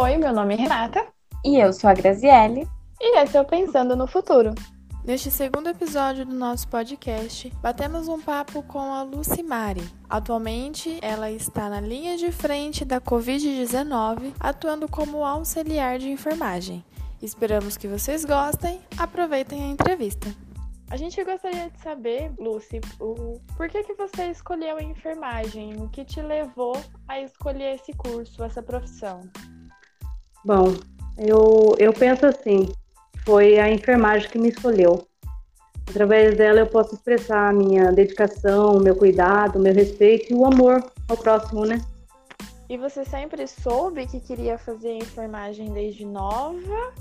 Oi, meu nome é Renata. E eu sou a Graziele. E esse é o Pensando no Futuro. Neste segundo episódio do nosso podcast, batemos um papo com a Lucimari. Atualmente, ela está na linha de frente da Covid-19, atuando como auxiliar de enfermagem. Esperamos que vocês gostem. Aproveitem a entrevista. A gente gostaria de saber, Lucy, o por que, que você escolheu a enfermagem? O que te levou a escolher esse curso, essa profissão? Bom, eu, eu penso assim, foi a enfermagem que me escolheu. Através dela eu posso expressar a minha dedicação, o meu cuidado, o meu respeito e o amor ao próximo, né? E você sempre soube que queria fazer enfermagem desde nova?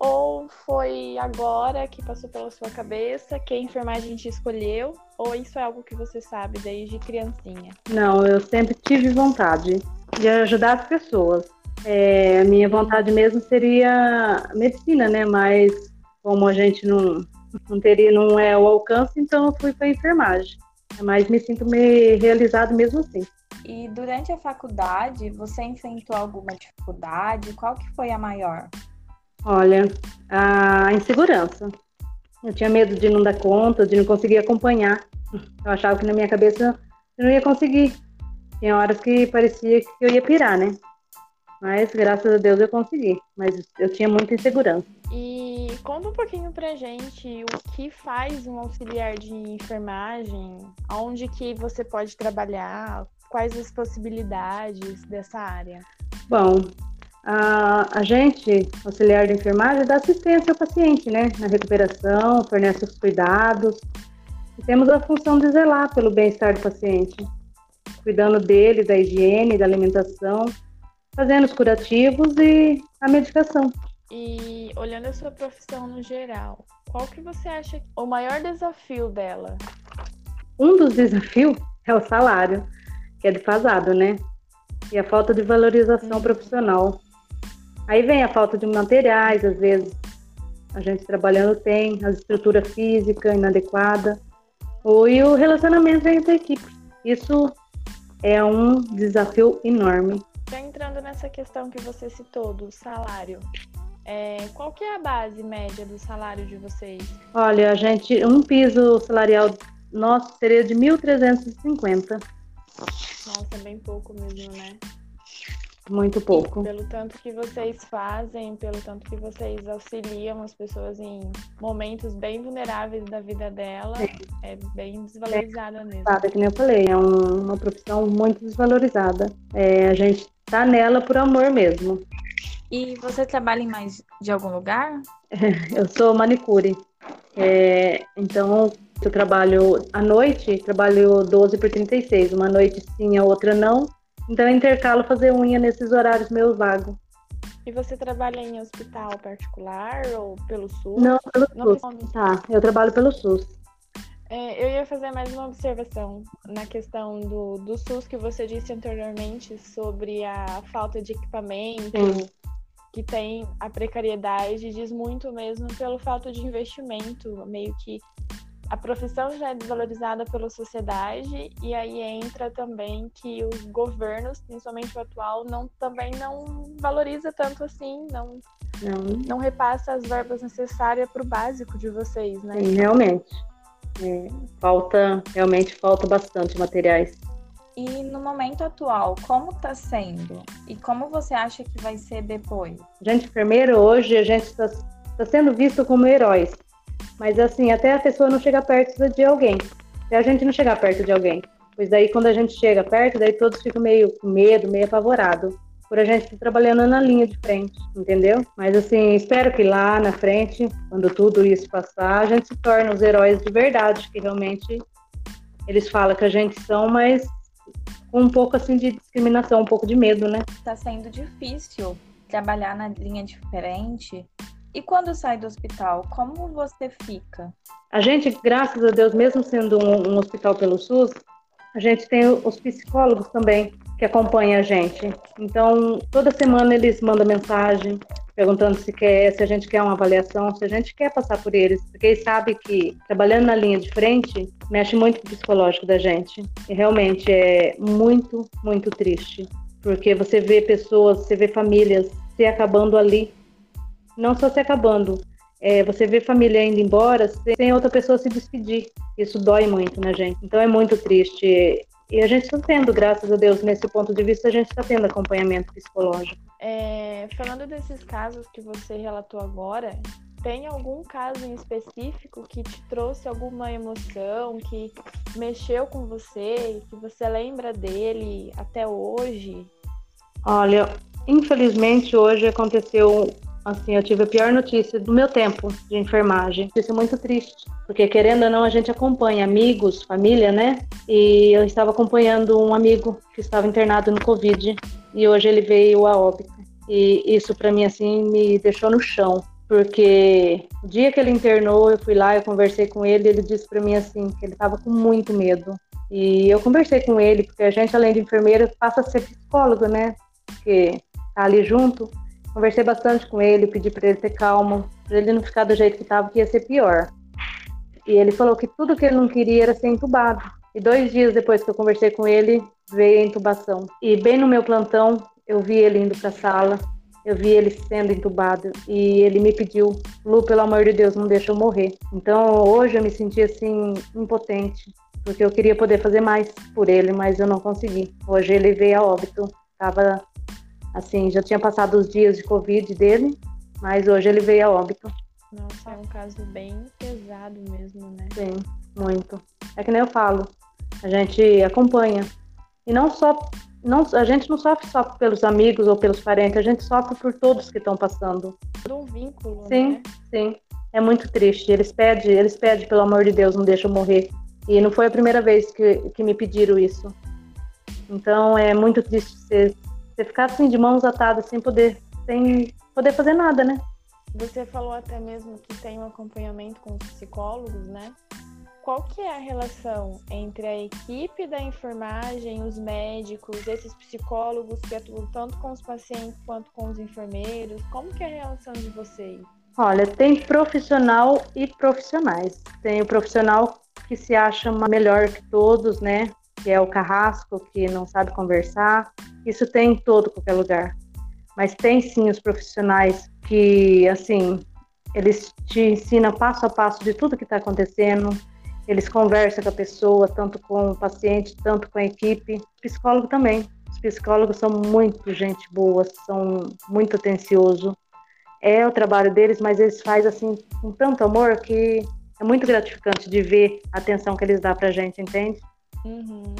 Ou foi agora que passou pela sua cabeça que a enfermagem te escolheu? Ou isso é algo que você sabe desde criancinha? Não, eu sempre tive vontade de ajudar as pessoas. É, a minha vontade mesmo seria medicina, né? Mas como a gente não, não teria, não é o alcance, então eu fui para enfermagem. Mas me sinto me realizado mesmo assim. E durante a faculdade, você enfrentou alguma dificuldade? Qual que foi a maior? Olha, a insegurança. Eu tinha medo de não dar conta, de não conseguir acompanhar. Eu achava que na minha cabeça eu não ia conseguir. Tinha horas que parecia que eu ia pirar, né? Mas graças a Deus eu consegui. Mas eu tinha muita insegurança. E conta um pouquinho pra gente o que faz um auxiliar de enfermagem, onde que você pode trabalhar, quais as possibilidades dessa área. Bom, a, a gente, auxiliar de enfermagem, dá assistência ao paciente, né? Na recuperação, fornece os cuidados. E temos a função de zelar pelo bem-estar do paciente, cuidando dele, da higiene, da alimentação, fazendo os curativos e a medicação. E olhando a sua profissão no geral, qual que você acha o maior desafio dela? Um dos desafios é o salário, que é defasado, né? E a falta de valorização hum. profissional. Aí vem a falta de materiais, às vezes a gente trabalhando tem, a estrutura física inadequada, ou e o relacionamento entre a equipe. Isso é um desafio enorme. Já entrando nessa questão que você citou do salário, é, qual que é a base média do salário de vocês? Olha, a gente, um piso salarial nosso seria de 1.350. Nossa, é bem pouco mesmo, né? Muito pouco. E pelo tanto que vocês fazem, pelo tanto que vocês auxiliam as pessoas em momentos bem vulneráveis da vida dela, Sim. é bem desvalorizada é, mesmo. Sabe, que nem eu falei, é um, uma profissão muito desvalorizada. É, a gente tá nela por amor mesmo. E você trabalha em mais de algum lugar? eu sou manicure. É, então, eu trabalho à noite, trabalho 12 por 36. Uma noite sim, a outra não. Então eu intercalo fazer unha nesses horários meus vagos. E você trabalha em hospital particular ou pelo SUS? Não, pelo Não SUS. Tá, eu trabalho pelo SUS. É, eu ia fazer mais uma observação na questão do, do SUS que você disse anteriormente sobre a falta de equipamento, Sim. que tem a precariedade, diz muito mesmo pelo fato de investimento, meio que a profissão já é desvalorizada pela sociedade e aí entra também que os governos, principalmente o atual, não também não valoriza tanto assim, não não, não repassa as verbas necessárias para o básico de vocês, né? Sim, realmente. É, falta, realmente falta bastante materiais. E no momento atual, como está sendo? E como você acha que vai ser depois? Gente, enfermeiro, hoje a gente está tá sendo visto como heróis mas assim, até a pessoa não chegar perto de alguém. Até a gente não chegar perto de alguém. Pois daí quando a gente chega perto, daí todos ficam meio com medo, meio apavorado. Por a gente estar trabalhando na linha de frente, entendeu? Mas assim, espero que lá na frente, quando tudo isso passar, a gente se torne os heróis de verdade, que realmente eles falam que a gente são, mas com um pouco assim de discriminação, um pouco de medo, né? Tá sendo difícil trabalhar na linha diferente e quando sai do hospital, como você fica? A gente, graças a Deus, mesmo sendo um, um hospital pelo SUS, a gente tem os psicólogos também que acompanham a gente. Então, toda semana eles mandam mensagem perguntando se quer, se a gente quer uma avaliação, se a gente quer passar por eles, porque eles sabem que trabalhando na linha de frente mexe muito com o psicológico da gente. E realmente é muito, muito triste, porque você vê pessoas, você vê famílias se acabando ali. Não só se acabando, é, você vê família indo embora sem outra pessoa se despedir. Isso dói muito na gente. Então é muito triste. E a gente está tendo, graças a Deus, nesse ponto de vista, a gente está tendo acompanhamento psicológico. É, falando desses casos que você relatou agora, tem algum caso em específico que te trouxe alguma emoção, que mexeu com você, que você lembra dele até hoje? Olha, infelizmente hoje aconteceu assim, eu tive a pior notícia do meu tempo de enfermagem. Isso é muito triste, porque querendo ou não a gente acompanha amigos, família, né? E eu estava acompanhando um amigo que estava internado no Covid e hoje ele veio a óbito. E isso para mim assim me deixou no chão, porque o dia que ele internou, eu fui lá, eu conversei com ele, ele disse para mim assim que ele estava com muito medo. E eu conversei com ele, porque a gente além de enfermeira passa a ser psicólogo, né? Porque tá ali junto. Conversei bastante com ele, pedi para ele ter calma, para ele não ficar do jeito que estava, que ia ser pior. E ele falou que tudo que ele não queria era ser entubado. E dois dias depois que eu conversei com ele, veio a intubação. E bem no meu plantão, eu vi ele indo para a sala eu vi ele sendo entubado e ele me pediu, Lu, pelo amor de Deus, não deixa eu morrer. Então hoje eu me senti assim impotente, porque eu queria poder fazer mais por ele, mas eu não consegui. Hoje ele veio a óbito, tava assim, já tinha passado os dias de Covid dele, mas hoje ele veio a óbito. Nossa, é um caso bem pesado mesmo, né? Sim, muito. É que nem eu falo, a gente acompanha. E não só não, a gente não sofre só pelos amigos ou pelos parentes, a gente sofre por todos que estão passando. Por um vínculo, sim, né? Sim, é muito triste. Eles pedem, eles pedem, pelo amor de Deus, não deixa eu morrer. E não foi a primeira vez que, que me pediram isso. Então é muito triste você, você ficar assim de mãos atadas sem poder, sem poder fazer nada, né? Você falou até mesmo que tem um acompanhamento com os psicólogos, né? qual que é a relação entre a equipe da enfermagem, os médicos, esses psicólogos que atuam tanto com os pacientes quanto com os enfermeiros? Como que é a relação de vocês? Olha, tem profissional e profissionais. Tem o profissional que se acha melhor que todos, né? Que é o carrasco, que não sabe conversar. Isso tem em todo qualquer lugar. Mas tem sim os profissionais que, assim, eles te ensinam passo a passo de tudo que está acontecendo, eles conversam com a pessoa, tanto com o paciente, tanto com a equipe. Psicólogo também. Os psicólogos são muito gente boa, são muito atenciosos. É o trabalho deles, mas eles fazem assim com tanto amor que é muito gratificante de ver a atenção que eles dão pra gente, entende? Uhum.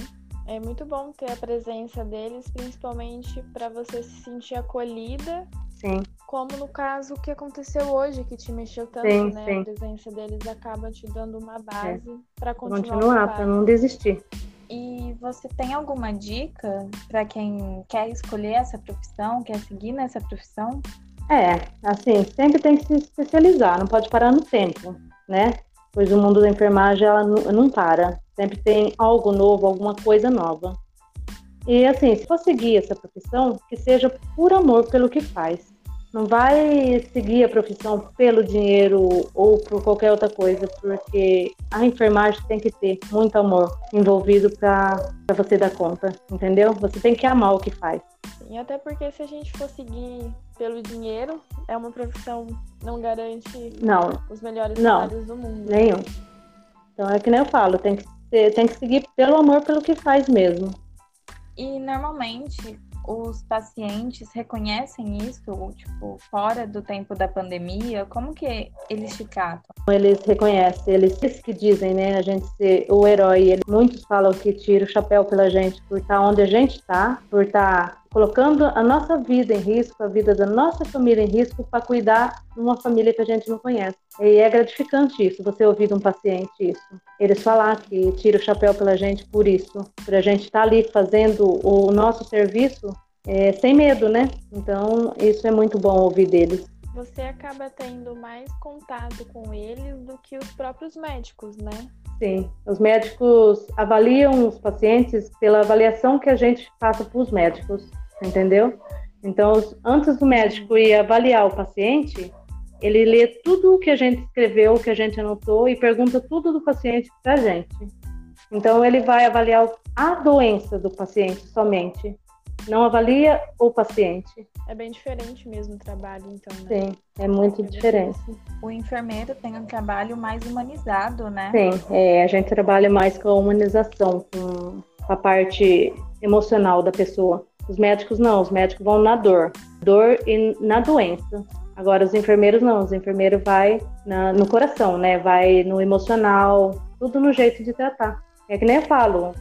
É muito bom ter a presença deles, principalmente para você se sentir acolhida Sim. Como no caso que aconteceu hoje, que te mexeu tanto, sim, né? Sim. A presença deles acaba te dando uma base é. para continuar. Continuar, para não desistir. E você tem alguma dica para quem quer escolher essa profissão, quer seguir nessa profissão? É, assim, sempre tem que se especializar, não pode parar no tempo, né? Pois o mundo da enfermagem ela não para, sempre tem algo novo, alguma coisa nova. E assim, se for seguir essa profissão, que seja por amor pelo que faz. Não vai seguir a profissão pelo dinheiro ou por qualquer outra coisa, porque a enfermagem tem que ter muito amor envolvido para você dar conta, entendeu? Você tem que amar o que faz. E até porque se a gente for seguir pelo dinheiro, é uma profissão não garante não, os melhores não, salários do mundo. Nenhum. Então é que nem eu falo, tem que, ser, tem que seguir pelo amor pelo que faz mesmo. E normalmente os pacientes reconhecem isso, tipo, fora do tempo da pandemia? Como que eles te tratam? Eles reconhecem, eles, eles que dizem, né, a gente ser o herói. Eles, muitos falam que tira o chapéu pela gente por estar onde a gente está, por estar colocando a nossa vida em risco, a vida da nossa família em risco para cuidar de uma família que a gente não conhece. E é gratificante isso, você ouvir de um paciente isso. Eles falar que tira o chapéu pela gente por isso, por a gente estar tá ali fazendo o nosso serviço é, sem medo, né? Então, isso é muito bom ouvir deles. Você acaba tendo mais contato com eles do que os próprios médicos, né? Sim, os médicos avaliam os pacientes pela avaliação que a gente passa para os médicos entendeu? Então, antes do médico ir avaliar o paciente, ele lê tudo o que a gente escreveu, o que a gente anotou e pergunta tudo do paciente para a gente. Então, ele vai avaliar a doença do paciente somente, não avalia o paciente. É bem diferente mesmo o trabalho, então, né? Sim, é muito diferente. O enfermeiro tem um trabalho mais humanizado, né? Sim, é, a gente trabalha mais com a humanização, com a parte emocional da pessoa. Os médicos não, os médicos vão na dor, dor e na doença. Agora os enfermeiros não, os enfermeiros vai na, no coração, né? Vai no emocional, tudo no jeito de tratar. É que nem eu falo,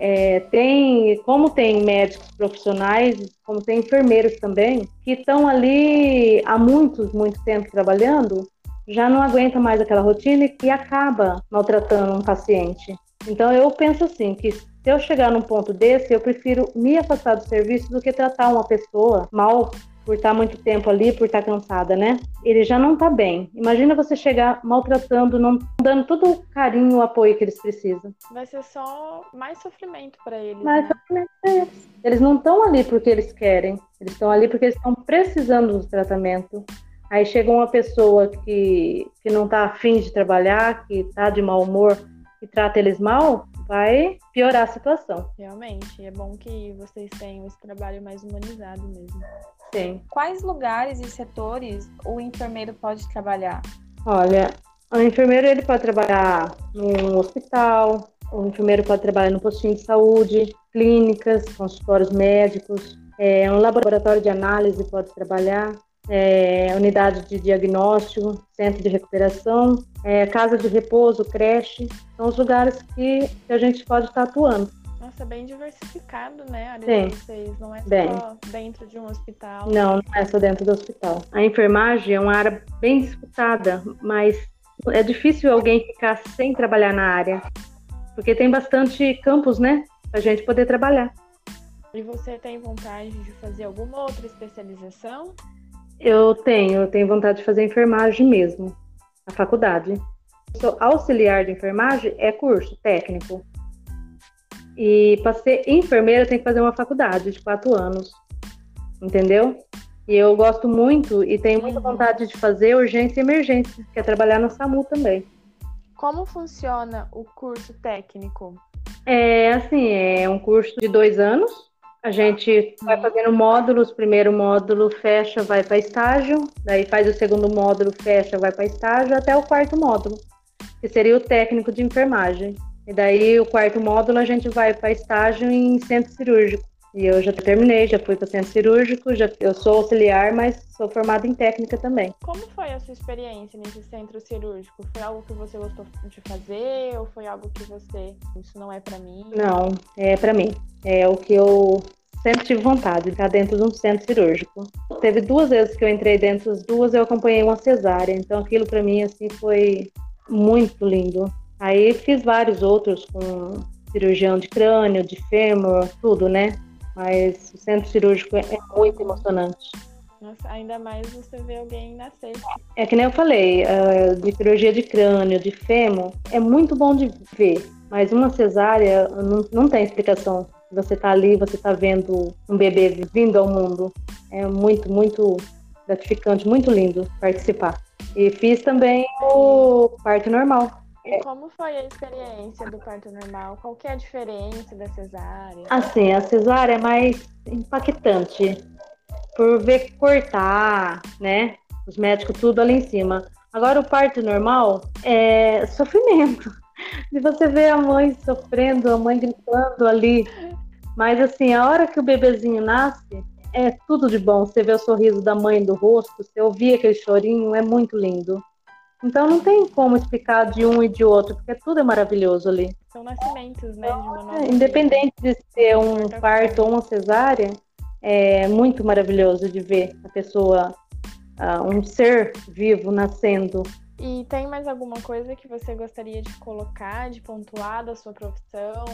é, tem, como tem médicos profissionais, como tem enfermeiros também, que estão ali há muitos, muito tempo trabalhando, já não aguenta mais aquela rotina e acaba maltratando um paciente. Então eu penso assim, que se eu chegar num ponto desse, eu prefiro me afastar do serviço do que tratar uma pessoa mal por estar muito tempo ali, por estar cansada, né? Ele já não está bem. Imagina você chegar maltratando, não dando todo o carinho, o apoio que eles precisam. Vai ser só mais sofrimento para eles. Mais né? sofrimento para eles. Eles não estão ali porque eles querem. Eles estão ali porque eles estão precisando do tratamento. Aí chega uma pessoa que, que não está afim de trabalhar, que está de mau humor e trata eles mal, vai piorar a situação. Realmente, é bom que vocês tenham esse trabalho mais humanizado mesmo. Sim. Quais lugares e setores o enfermeiro pode trabalhar? Olha, o enfermeiro ele pode trabalhar no hospital, o enfermeiro pode trabalhar no postinho de saúde, clínicas, consultórios médicos, é, um laboratório de análise pode trabalhar, é, unidade de diagnóstico, centro de recuperação, é, casa de repouso, creche, são os lugares que, que a gente pode estar atuando. Nossa, bem diversificado, né? A área Sim. de vocês. Não é Bem. só dentro de um hospital. Não, não é só dentro do hospital. A enfermagem é uma área bem disputada, mas é difícil alguém ficar sem trabalhar na área, porque tem bastante campos, né, pra gente poder trabalhar. E você tem vontade de fazer alguma outra especialização? Eu tenho, eu tenho vontade de fazer enfermagem mesmo, na faculdade. Sou auxiliar de enfermagem é curso técnico. E para ser enfermeira tem que fazer uma faculdade de quatro anos, entendeu? E eu gosto muito e tenho muita Uhum. vontade de fazer urgência e emergência, que é trabalhar no SAMU também. Como funciona o curso técnico? É assim, é um curso de dois anos. A gente vai fazendo módulos. Primeiro módulo fecha, vai para estágio. Daí faz o segundo módulo, fecha, vai para estágio, até o quarto módulo, que seria o técnico de enfermagem. E daí o quarto módulo a gente vai para estágio em centro cirúrgico. E eu já terminei, já fui para centro cirúrgico, já, eu sou auxiliar, mas sou formada em técnica também. Como foi a sua experiência nesse centro cirúrgico? Foi algo que você gostou de fazer ou foi algo que você isso não é pra mim? Não, é para mim. É o que eu sempre tive vontade, de ficar dentro de um centro cirúrgico. Teve duas vezes que eu entrei dentro, as duas eu acompanhei uma cesárea, então aquilo para mim assim foi muito lindo. Aí fiz vários outros com cirurgião de crânio, de fêmur, tudo, né? Mas o centro cirúrgico é é muito emocionante. Nossa, ainda mais você ver alguém nascer. É que nem eu falei, ah, de cirurgia de crânio, de fêmur, é muito bom de ver, mas uma cesárea não, não tem explicação. Você tá ali, você tá vendo um bebê vindo ao mundo. É muito, muito gratificante, muito lindo participar. E fiz também o parto normal. E como foi a experiência do parto normal? Qual que é a diferença da cesárea? Assim, a cesárea é mais impactante por ver cortar, né? Os médicos tudo ali em cima. Agora o parto normal é sofrimento. De você ver a mãe sofrendo, a mãe gritando ali. Mas assim, a hora que o bebezinho nasce, é tudo de bom. Você vê o sorriso da mãe do rosto, você ouvir aquele chorinho, é muito lindo. Então não tem como explicar de um e de outro, porque tudo é maravilhoso ali. São nascimentos, né? Nova É, Independente de ser um parto ou uma cesárea, é muito maravilhoso de ver a pessoa, ah, um ser vivo nascendo. E tem mais alguma coisa que você gostaria de colocar, de pontuar da sua profissão?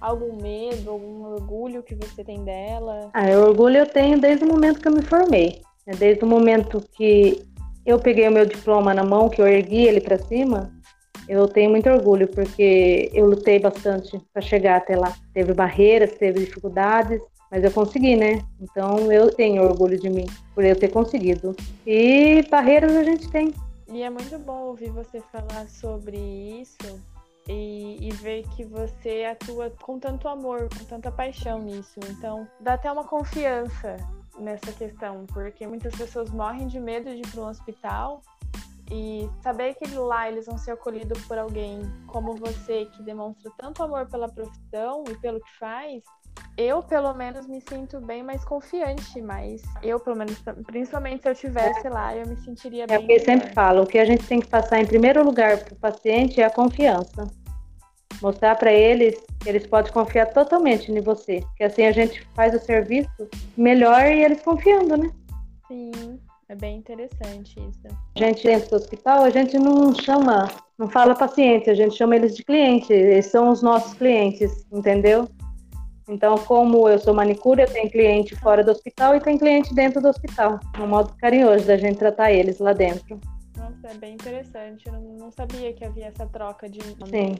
Algum medo, algum orgulho que você tem dela? Ah, orgulho eu tenho desde o momento que eu me formei. né? Desde o momento que eu peguei o meu diploma na mão, que eu ergui ele para cima, eu tenho muito orgulho, porque eu lutei bastante para chegar até lá. Teve barreiras, teve dificuldades, mas eu consegui, né? Então eu tenho orgulho de mim por eu ter conseguido. E barreiras a gente tem. E é muito bom ouvir você falar sobre isso e, e ver que você atua com tanto amor, com tanta paixão nisso. Então, dá até uma confiança nessa questão, porque muitas pessoas morrem de medo de ir para um hospital e saber que lá eles vão ser acolhidos por alguém como você, que demonstra tanto amor pela profissão e pelo que faz, eu, pelo menos, me sinto bem mais confiante, mas eu, pelo menos, principalmente se eu estivesse lá, eu me sentiria bem. É o que eu sempre falo, o que a gente tem que passar em primeiro lugar para o paciente é a confiança. Mostrar para eles que eles podem confiar totalmente em você, que assim a gente faz o serviço melhor e eles confiando, né? Sim, é bem interessante isso. A gente dentro do hospital, a gente não chama, não fala paciente, a gente chama eles de cliente, eles são os nossos clientes, entendeu? Então, como eu sou manicure, eu tenho cliente fora do hospital e tem cliente dentro do hospital. É um modo carinhoso da gente tratar eles lá dentro. Nossa, é bem interessante. Eu não sabia que havia essa troca de Sim,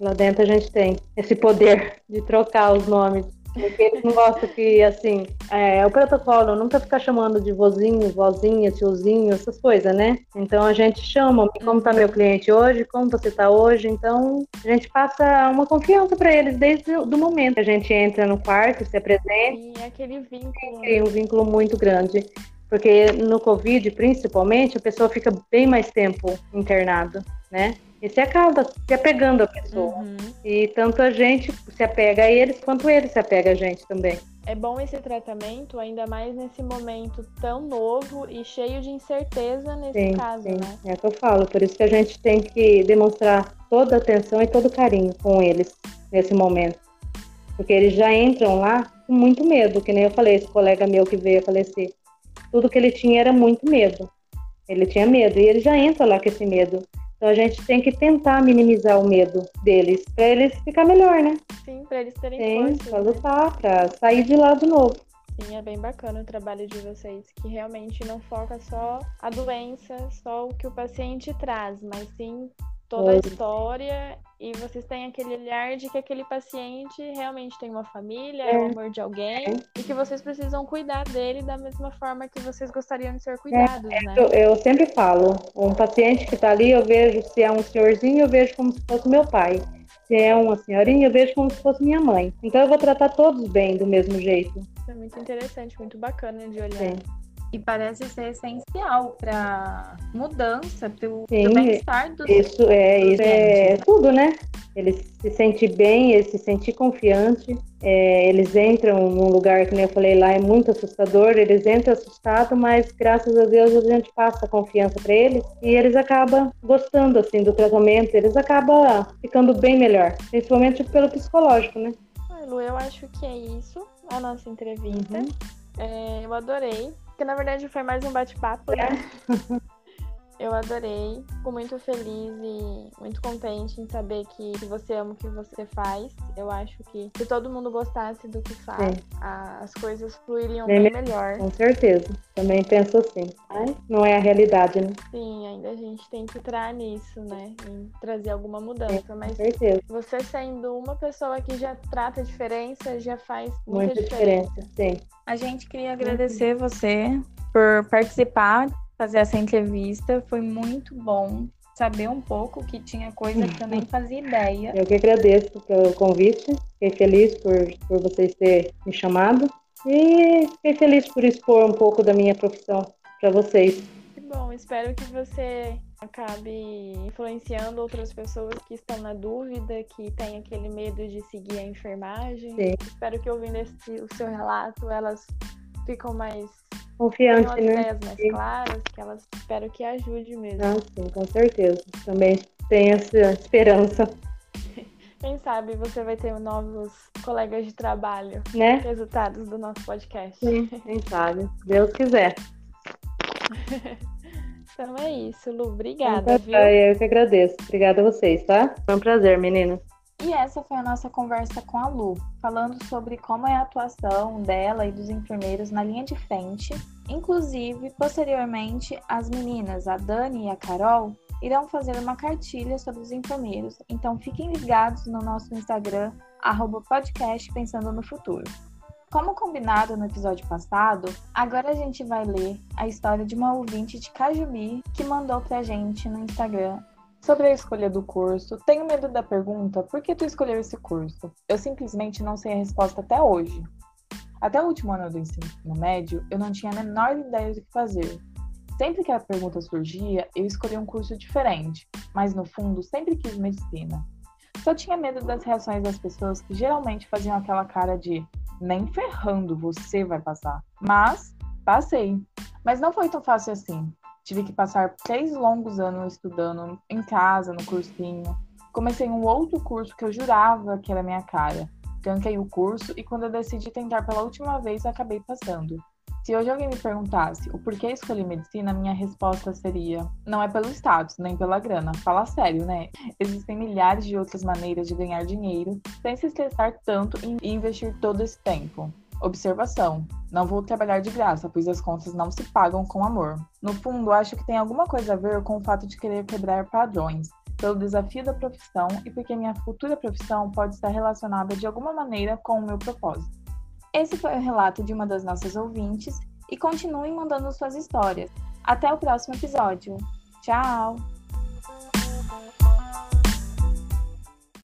lá dentro a gente tem esse poder de trocar os nomes. Porque eles não gostam que, assim, é, o protocolo nunca fica chamando de vozinho, vozinha, tiozinho, essas coisas, né? Então a gente chama, como tá meu cliente hoje, como você tá hoje, então a gente passa uma confiança para eles desde o momento que a gente entra no quarto, se apresenta. E aquele vínculo. Tem um vínculo muito grande. Porque no Covid, principalmente, a pessoa fica bem mais tempo internada, né? E você acaba se apegando à pessoa. Uhum. E tanto a gente se apega a eles, quanto eles se apegam a gente também. É bom esse tratamento, ainda mais nesse momento tão novo e cheio de incerteza nesse sim, caso, sim. né? É o que eu falo, por isso que a gente tem que demonstrar toda a atenção e todo o carinho com eles nesse momento. Porque eles já entram lá com muito medo, que nem eu falei, esse colega meu que veio a falecer. Tudo que ele tinha era muito medo. Ele tinha medo e ele já entra lá com esse medo. Então a gente tem que tentar minimizar o medo deles, para eles ficar melhor, né? Sim, para eles terem Sim, força. Pra né? lutar, para sair de lá do novo. Sim, é bem bacana o trabalho de vocês, que realmente não foca só a doença, só o que o paciente traz, mas sim toda a história e vocês têm aquele olhar de que aquele paciente realmente tem uma família, é, é o amor de alguém é. e que vocês precisam cuidar dele da mesma forma que vocês gostariam de ser cuidados, é, né? Eu, eu, sempre falo, um paciente que está ali, eu vejo se é um senhorzinho, eu vejo como se fosse meu pai. Se é uma senhorinha, eu vejo como se fosse minha mãe. Então eu vou tratar todos bem, do mesmo jeito. É muito interessante, muito bacana de olhar. Sim. E parece ser essencial para mudança, para o bem-estar dos Isso é, isso é tudo, né? Eles se sentem bem, eles se sentem confiantes. É, eles entram num lugar que nem eu falei lá é muito assustador. Eles entram assustados, mas graças a Deus a gente passa confiança para eles e eles acabam gostando assim do tratamento. Eles acabam ficando bem melhor, principalmente pelo psicológico, né? Lu, eu acho que é isso a nossa entrevista. Uhum. É, eu adorei porque na verdade foi mais um bate-papo, né? Eu adorei, fico muito feliz e muito contente em saber que, que, você ama o que você faz. Eu acho que se todo mundo gostasse do que faz, a, as coisas fluiriam bem, bem melhor. Com certeza, também penso assim. Mas não é a realidade, né? Sim, ainda a gente tem que entrar nisso, né? Em trazer alguma mudança. Sim, Mas certeza. você sendo uma pessoa que já trata a diferença, já faz muita, muita diferença. diferença. Sim. A gente queria agradecer uhum. você por participar fazer essa entrevista. Foi muito bom saber um pouco que tinha coisa que eu nem fazia ideia. Eu que agradeço pelo convite, fiquei feliz por, por vocês terem me chamado e fiquei feliz por expor um pouco da minha profissão para vocês. Que bom, espero que você acabe influenciando outras pessoas que estão na dúvida, que têm aquele medo de seguir a enfermagem. Sim. Espero que ouvindo esse, o seu relato, elas ficam mais confiante, né? ideias mais sim. claras, que elas espero que ajude mesmo. Ah, sim, com certeza. Também tenho essa esperança. Quem sabe você vai ter novos colegas de trabalho, né? Resultados do nosso podcast. Sim, quem sabe. Deus quiser. então é isso, Lu. Obrigada, então, viu? Eu que agradeço. Obrigada a vocês, tá? Foi um prazer, meninas. E essa foi a nossa conversa com a Lu, falando sobre como é a atuação dela e dos enfermeiros na linha de frente. Inclusive, posteriormente, as meninas, a Dani e a Carol, irão fazer uma cartilha sobre os enfermeiros. Então fiquem ligados no nosso Instagram, podcast Pensando no Futuro. Como combinado no episódio passado, agora a gente vai ler a história de uma ouvinte de Cajumi que mandou pra gente no Instagram Sobre a escolha do curso, tenho medo da pergunta: por que tu escolheu esse curso? Eu simplesmente não sei a resposta até hoje. Até o último ano do ensino médio, eu não tinha a menor ideia do que fazer. Sempre que a pergunta surgia, eu escolhi um curso diferente, mas no fundo sempre quis medicina. Só tinha medo das reações das pessoas que geralmente faziam aquela cara de nem ferrando você vai passar. Mas passei. Mas não foi tão fácil assim. Tive que passar três longos anos estudando em casa, no cursinho. Comecei um outro curso que eu jurava que era minha cara. Tranquei o curso e quando eu decidi tentar pela última vez, acabei passando. Se hoje alguém me perguntasse o porquê escolhi medicina, minha resposta seria: não é pelo status, nem pela grana. Fala sério, né? Existem milhares de outras maneiras de ganhar dinheiro sem se estressar tanto e investir todo esse tempo. Observação: não vou trabalhar de graça, pois as contas não se pagam com amor. No fundo, acho que tem alguma coisa a ver com o fato de querer quebrar padrões, pelo desafio da profissão e porque minha futura profissão pode estar relacionada de alguma maneira com o meu propósito. Esse foi o relato de uma das nossas ouvintes e continuem mandando suas histórias. Até o próximo episódio. Tchau!